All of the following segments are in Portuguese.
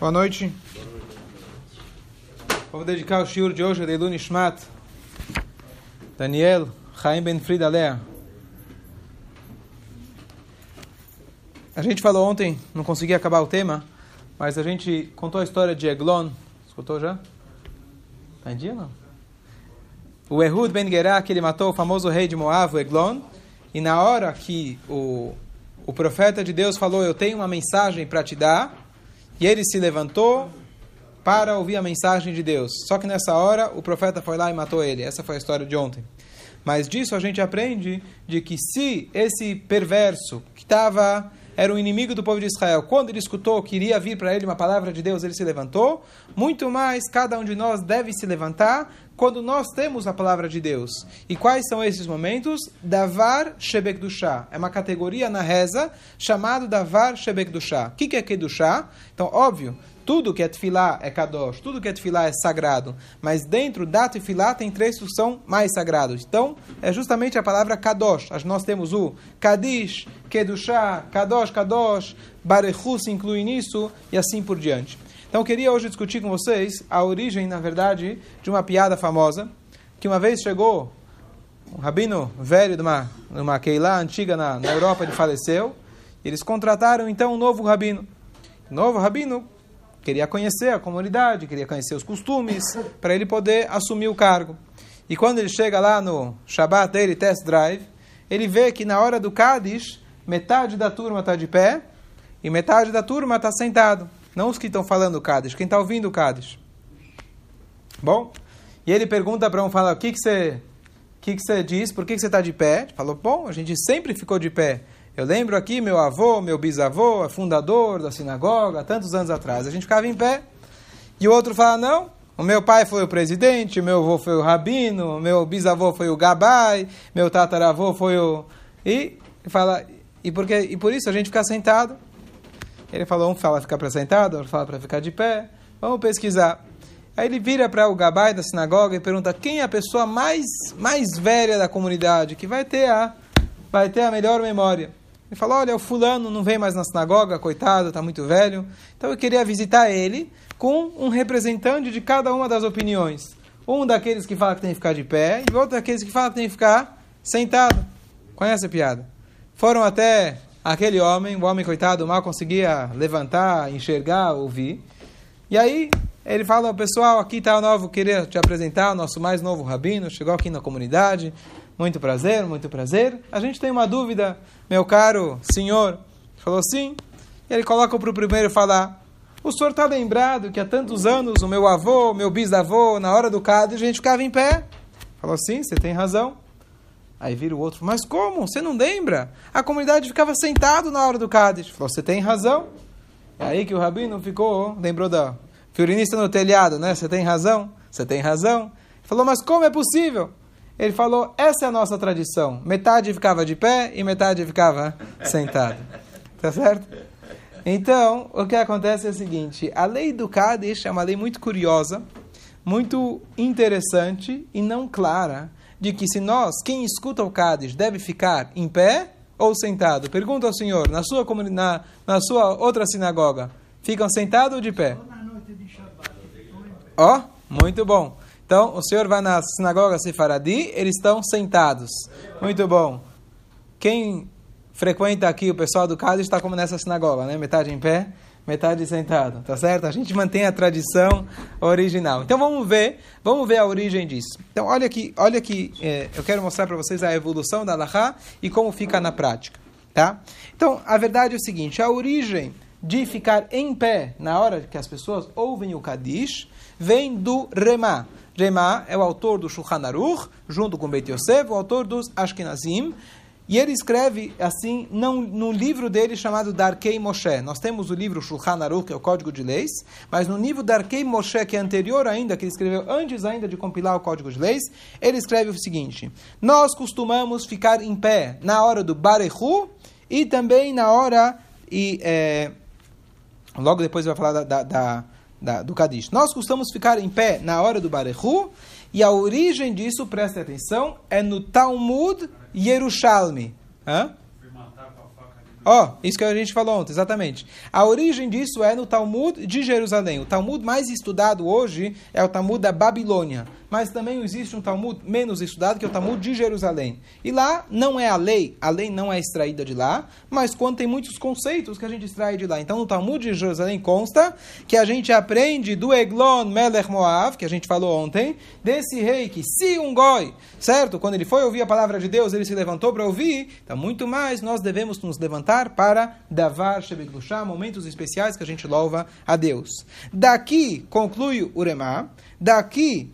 Boa noite. Vamos dedicar o shiur de hoje a Deilu Nishmat, Daniel, Chaim Ben Frida Lea. A gente falou ontem, não consegui acabar o tema, mas a gente contou a história de Eglon. Escutou já? Tá em dia não? O Ehud Ben Gerá, que ele matou o famoso rei de Moab, Eglon, e na hora que o, o profeta de Deus falou, eu tenho uma mensagem para te dar, e ele se levantou para ouvir a mensagem de Deus. Só que nessa hora o profeta foi lá e matou ele. Essa foi a história de ontem. Mas disso a gente aprende de que se esse perverso que estava era o inimigo do povo de Israel, quando ele escutou que iria vir para ele uma palavra de Deus, ele se levantou. Muito mais cada um de nós deve se levantar quando nós temos a palavra de Deus. E quais são esses momentos? Davar Shebekdushá. É uma categoria na reza chamado Davar Shebekdushá. O que, que é Kedushá? Então, óbvio, tudo que é tefilá é kadosh, tudo que é tefilá é sagrado, mas dentro da tefilá tem três que são mais sagrados. Então, é justamente a palavra kadosh. Nós temos o kadish, kedushá, kadosh, kadosh, barechu se inclui nisso e assim por diante. Então, eu queria hoje discutir com vocês a origem, na verdade, de uma piada famosa, que uma vez chegou um rabino velho de uma, de uma Keilah antiga na, na Europa, ele faleceu, eles contrataram então um novo rabino. Novo rabino queria conhecer a comunidade, queria conhecer os costumes, para ele poder assumir o cargo. E quando ele chega lá no Shabbat dele, test drive, ele vê que na hora do Kaddish, metade da turma está de pé e metade da turma está sentado. Não os que estão falando o Kaddish, quem está ouvindo o Kaddish. Bom, e ele pergunta para um, fala, o que, que você... Que, que você diz? Por que, que você está de pé? Falou, bom, a gente sempre ficou de pé. Eu lembro aqui, meu avô, meu bisavô, é fundador da sinagoga, tantos anos atrás. A gente ficava em pé. E o outro fala, não, o meu pai foi o presidente, o meu avô foi o rabino, o meu bisavô foi o gabai, meu tataravô foi o... E fala, e, porque, e por isso a gente fica sentado. Ele falou, um fala ficar para sentado, outro fala para ficar de pé. Vamos pesquisar. Aí ele vira para o gabai da sinagoga e pergunta quem é a pessoa mais, mais velha da comunidade, que vai ter a, vai ter a melhor memória. Ele falou, olha, o fulano não vem mais na sinagoga, coitado, está muito velho. Então eu queria visitar ele com um representante de cada uma das opiniões. Um daqueles que fala que tem que ficar de pé e outro daqueles que fala que tem que ficar sentado. Conhece a piada? Foram até aquele homem, o homem coitado mal conseguia levantar, enxergar, ouvir. E aí ele fala, pessoal, aqui está o novo, queria te apresentar o nosso mais novo rabino, chegou aqui na comunidade, muito prazer, muito prazer. A gente tem uma dúvida, meu caro senhor. Falou sim. E ele coloca para o primeiro falar, o senhor está lembrado que há tantos anos o meu avô, meu bisavô, na hora do cado, a gente ficava em pé? Falou sim, você tem razão. Aí vira o outro, mas como? Você não lembra? A comunidade ficava sentado na hora do Cádiz. Falou, você tem razão. É aí que o rabino ficou, lembrou da fiorinista no telhado, né? Você tem razão, você tem razão. Falou, mas como é possível? Ele falou, essa é a nossa tradição. Metade ficava de pé e metade ficava sentado. Tá certo? Então, o que acontece é o seguinte, a lei do Kadesh é uma lei muito curiosa, muito interessante e não clara, de que se nós, quem escuta o Cádiz, deve ficar em pé ou sentado? Pergunta ao senhor, na sua, na, na sua outra sinagoga, ficam sentados ou de pé? Ó, oh, muito bom. Então, o senhor vai na sinagoga Sefaradi, eles estão sentados. Muito bom. Quem frequenta aqui, o pessoal do Cádiz está como nessa sinagoga, né? Metade em pé, metade sentado, tá certo? A gente mantém a tradição original. Então vamos ver, vamos ver a origem disso. Então olha aqui, olha aqui, é, eu quero mostrar para vocês a evolução da Allahá e como fica na prática, tá? Então a verdade é o seguinte: a origem de ficar em pé na hora que as pessoas ouvem o Kadish vem do Remá. Remá é o autor do Shulchan Aruch, junto com Beit Yosef, o autor dos Ashkenazim, e ele escreve assim não, no livro dele chamado Darkei Moshe. Nós temos o livro Shulchan Aruch, que é o Código de Leis, mas no livro Darkei Moshe, que é anterior ainda, que ele escreveu antes ainda de compilar o Código de Leis, ele escreve o seguinte: Nós costumamos ficar em pé na hora do Barehu e também na hora e é, logo depois vai falar da, da, da, da, do Kadish. Nós costumamos ficar em pé na hora do Barehu e a origem disso, preste atenção, é no Talmud Yerushalmi. Hã? Ó, oh, isso que a gente falou ontem, exatamente. A origem disso é no Talmud de Jerusalém. O Talmud mais estudado hoje é o Talmud da Babilônia. Mas também existe um Talmud menos estudado, que é o Talmud de Jerusalém. E lá não é a lei, a lei não é extraída de lá, mas tem muitos conceitos que a gente extrai de lá. Então no Talmud de Jerusalém consta que a gente aprende do Eglon Melech Moav, que a gente falou ontem, desse rei que se um goi, certo? Quando ele foi ouvir a palavra de Deus, ele se levantou para ouvir. Então muito mais nós devemos nos levantar para Davar Shebeklushá, momentos especiais que a gente louva a Deus. Daqui conclui o Remá, daqui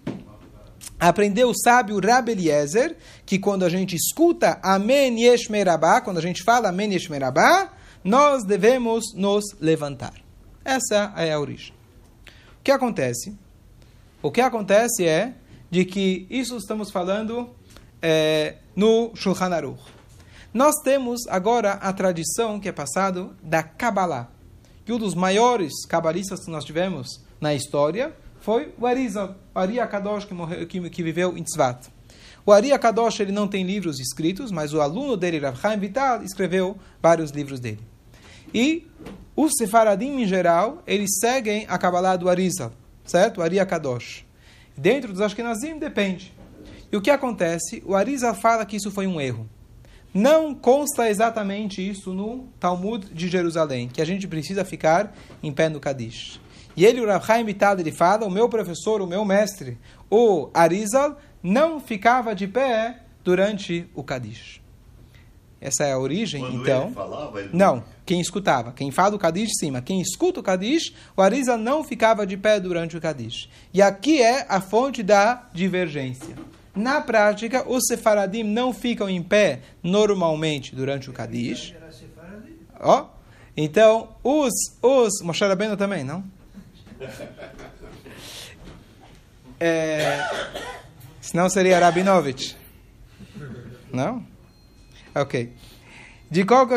aprendeu o sábio Rabbi Eliezer, que quando a gente escuta Amen Yesh Merabá, quando a gente fala Amen Yesh Merabá, nós devemos nos levantar. Essa é a origem. O que acontece? O que acontece é de que isso estamos falando é, no Shulchan Aruch. Nós temos agora a tradição que é passado da Kabbalah. E um dos maiores cabalistas que nós tivemos na história foi o Arizal, o Ari Akadosh, que, morreu, que, que viveu em Tzvat. O Ari Akadosh ele não tem livros escritos, mas o aluno dele, Rav Chaim Vital, escreveu vários livros dele. E os Sefaradim, em geral, eles seguem a Kabbalah do Arizal, certo? O Ari Akadosh. Dentro dos Ashkenazim, depende. E o que acontece? O Arizal fala que isso foi um erro. Não consta exatamente isso no Talmud de Jerusalém, que a gente precisa ficar em pé no Kadish. E ele, o Rav Chaim Bitad, ele fala, o meu professor, o meu mestre, o Arizal, não ficava de pé durante o Kadish. Essa é a origem, Quando então. Ele falava, ele... Não, quem escutava. Quem fala o Kadish, sim, mas quem escuta o Kadish, o Arizal não ficava de pé durante o Kadish. E aqui é a fonte da divergência. Na prática, os sefaradim não ficam em pé normalmente durante o Kadish. Ó, oh, então os os Moshe Rabbeinu também, não? É, senão seria Rabinovich. Não? Ok. De qual,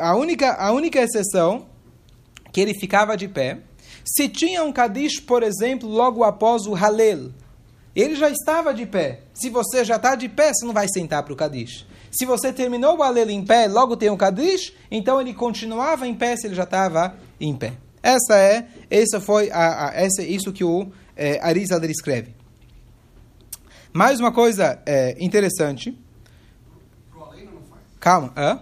a única a única exceção que ele ficava de pé, se tinha um Kadish, por exemplo, logo após o Halel, ele já estava de pé. Se você já está de pé, você não vai sentar para o Kadish. Se você terminou o Alelo em pé, logo tem o Kadish, então ele continuava em pé se ele já estava em pé. Essa é, essa foi a, a essa é isso que o é, escreve. Mais uma coisa é, interessante. Calma, hã?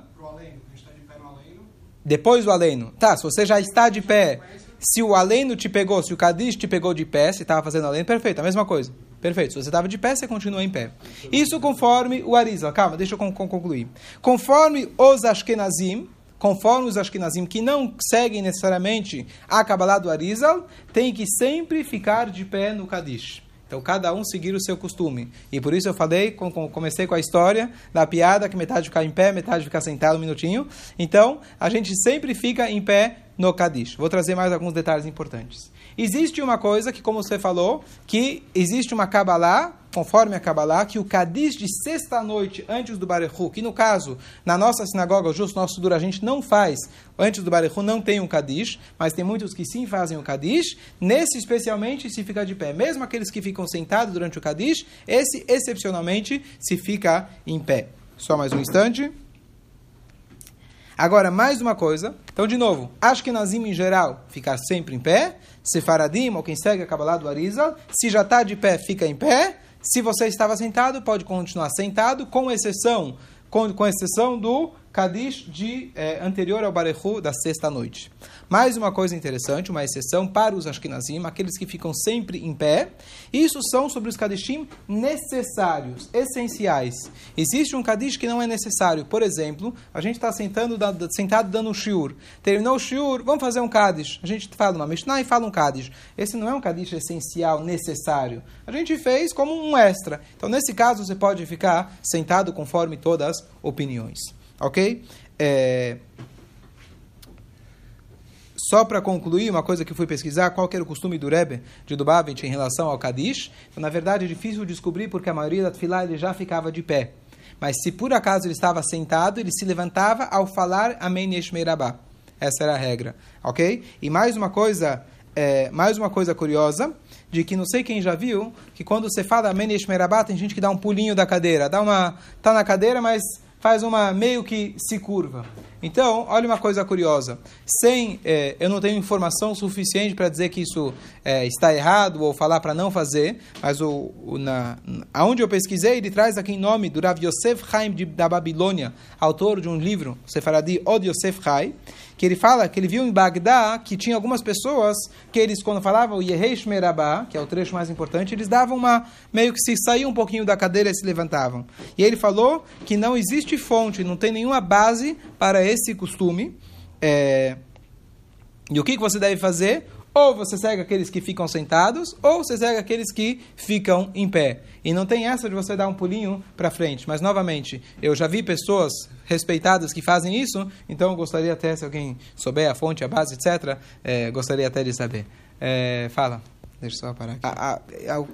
Depois do aleno. Tá, se você já está de pé, se o aleno te pegou, se o Kadish te pegou de pé, se estava fazendo aleno, perfeito, a mesma coisa. Perfeito. Se você estava de pé, você continua em pé. Isso conforme o Arizal. Calma, deixa eu concluir. Conforme os Ashkenazim, conforme os Ashkenazim que não seguem necessariamente a Kabbalah do Arizal, tem que sempre ficar de pé no Kadish. Então, cada um seguir o seu costume. E por isso eu falei, comecei com a história da piada, que metade ficar em pé, metade ficar sentado um minutinho. Então, a gente sempre fica em pé no Kadish. Vou trazer mais alguns detalhes importantes. Existe uma coisa que, como você falou, que existe uma Kabbalah, conforme a Kabbalah, que o Kadish de sexta-noite antes do Barechu, que no caso, na nossa sinagoga, justo nosso dura, a gente não faz, antes do Barechu não tem um Kadish, mas tem muitos que sim fazem o Kadish, nesse especialmente se fica de pé. Mesmo aqueles que ficam sentados durante o Kadish, esse excepcionalmente se fica em pé. Só mais um instante. Agora, mais uma coisa. Então, de novo, acho que Nazim em geral ficar sempre em pé. Sefaradim, ou quem segue a Kabbalah do Arizal, se já está de pé, fica em pé. Se você estava sentado, pode continuar sentado, com exceção, com, com exceção do Kadish de, eh, anterior ao Barechu da sexta noite. Mais uma coisa interessante, uma exceção para os Ashkenazim, aqueles que ficam sempre em pé. Isso são sobre os Kadishim necessários, essenciais. Existe um Kadish que não é necessário. Por exemplo, a gente está sentado dando um shiur. Terminou o shiur, vamos fazer um Kadish. A gente fala uma Mishnah e fala um Kadish. Esse não é um Kadish essencial, necessário. A gente fez como um extra. Então, nesse caso, você pode ficar sentado conforme todas as opiniões. Ok? É... Só para concluir, uma coisa que fui pesquisar, qual era o costume do Rebbe de Dubavitch em relação ao Kadish. Na verdade, é difícil descobrir porque a maioria da Tfilah ele já ficava de pé. Mas se por acaso ele estava sentado, ele se levantava ao falar Amen Yeshmeirabá. Essa era a regra, ok? E mais uma coisa, é, mais uma coisa curiosa, de que não sei quem já viu, que quando você fala Amen Yeshmeirabá, tem gente que dá um pulinho da cadeira. Dá uma, tá na cadeira, mas faz uma meio que se curva. Então, olha uma coisa curiosa. Sem, é, eu não tenho informação suficiente para dizer que isso é, está errado ou falar para não fazer, mas o, o, na, aonde eu pesquisei, ele traz aqui em nome do Rav Yosef Chaim de, da Babilônia, autor de um livro, Sefaradi Od Yosef Chaim, que ele fala que ele viu em Bagdá que tinha algumas pessoas que eles, quando falavam Yehesh Merabá, que é o trecho mais importante, eles davam uma, meio que se saíam um pouquinho da cadeira e se levantavam. E ele falou que não existe fonte, não tem nenhuma base para esse costume. É... E o que, que você deve fazer? Ou você segue aqueles que ficam sentados, ou você segue aqueles que ficam em pé. E não tem essa de você dar um pulinho para frente. Mas, novamente, eu já vi pessoas respeitadas que fazem isso, então eu gostaria até, se alguém souber a fonte, a base, etc., é, gostaria até de saber. É, fala. Deixa eu só parar aqui. A, a, a,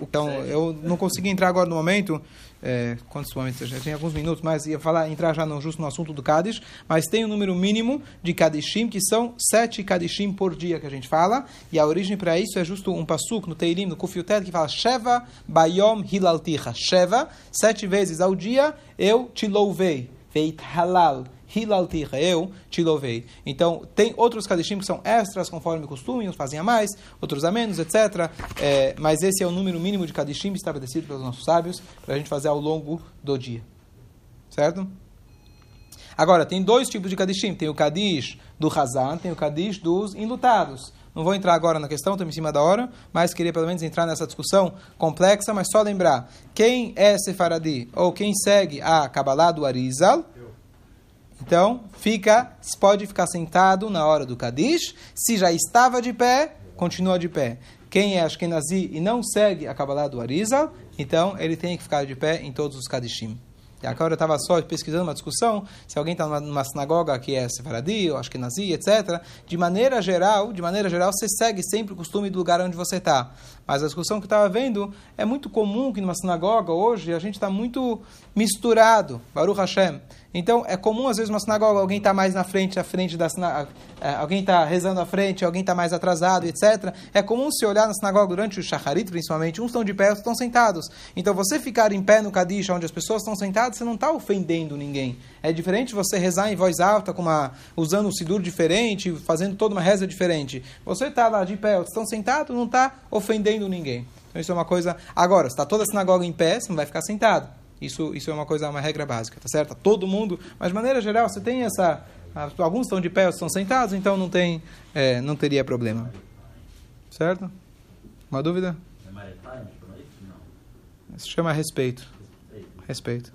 então, eu não consegui entrar agora no momento é, quantos momentos? Já tem alguns minutos, mas ia falar, entrar já no, justo no assunto do Kadish, mas tem um número mínimo de Kadishim, que são sete Kadishim por dia que a gente fala, e a origem para isso é justo um pasuk no Teirim, no Kufiutet, que fala Sheva Bayom Hilalticha. Sheva, sete vezes ao dia eu te louvei. Veit halal Hilalticha, eu te louvei. Então, tem outros kadishim que são extras, conforme o costume, uns fazem a mais, outros a menos, etc. É, mas esse é o número mínimo de kadishim estabelecido pelos nossos sábios para a gente fazer ao longo do dia. Certo? Agora, tem dois tipos de kadishim. Tem o kadish do Hazan, tem o kadish dos enlutados. Não vou entrar agora na questão, estou em cima da hora, mas queria pelo menos entrar nessa discussão complexa, mas só lembrar, quem é sefaradi ou quem segue a Kabbalah do Arizal, então, fica, pode ficar sentado na hora do Kadish. Se já estava de pé, continua de pé. Quem é Ashkenazi e não segue a Kabbalah do Arizal, então ele tem que ficar de pé em todos os Kadishim. Agora eu estava só pesquisando uma discussão, se alguém está numa, numa, sinagoga que é sefaradi ou ashkenazi, etc. De maneira geral, de maneira geral, você segue sempre o costume do lugar onde você está. Mas a discussão que eu estava vendo é muito comum que numa sinagoga hoje a gente está muito misturado, Baruch Hashem. Então é comum às vezes uma sinagoga alguém está mais na frente, à frente da sinagoga, é, alguém está rezando à frente, alguém está mais atrasado, etc. É comum se olhar na sinagoga durante o shacharit, principalmente, uns estão de pé, outros estão sentados. Então você ficar em pé no Kadish, onde as pessoas estão sentadas, você não está ofendendo ninguém. É diferente você rezar em voz alta, uma, usando um sidur diferente, fazendo toda uma reza diferente. Você está lá de pé, estão sentados, não está ofendendo ninguém. Então isso é uma coisa. Agora, se está toda a sinagoga em pé, você não vai ficar sentado. Isso, isso é uma coisa, uma regra básica, tá certo? Todo mundo, mas de maneira geral, você tem essa. Alguns estão de pé, outros estão sentados, então não tem, é, não teria problema. Certo? Uma dúvida? É Isso chama respeito. Respeito.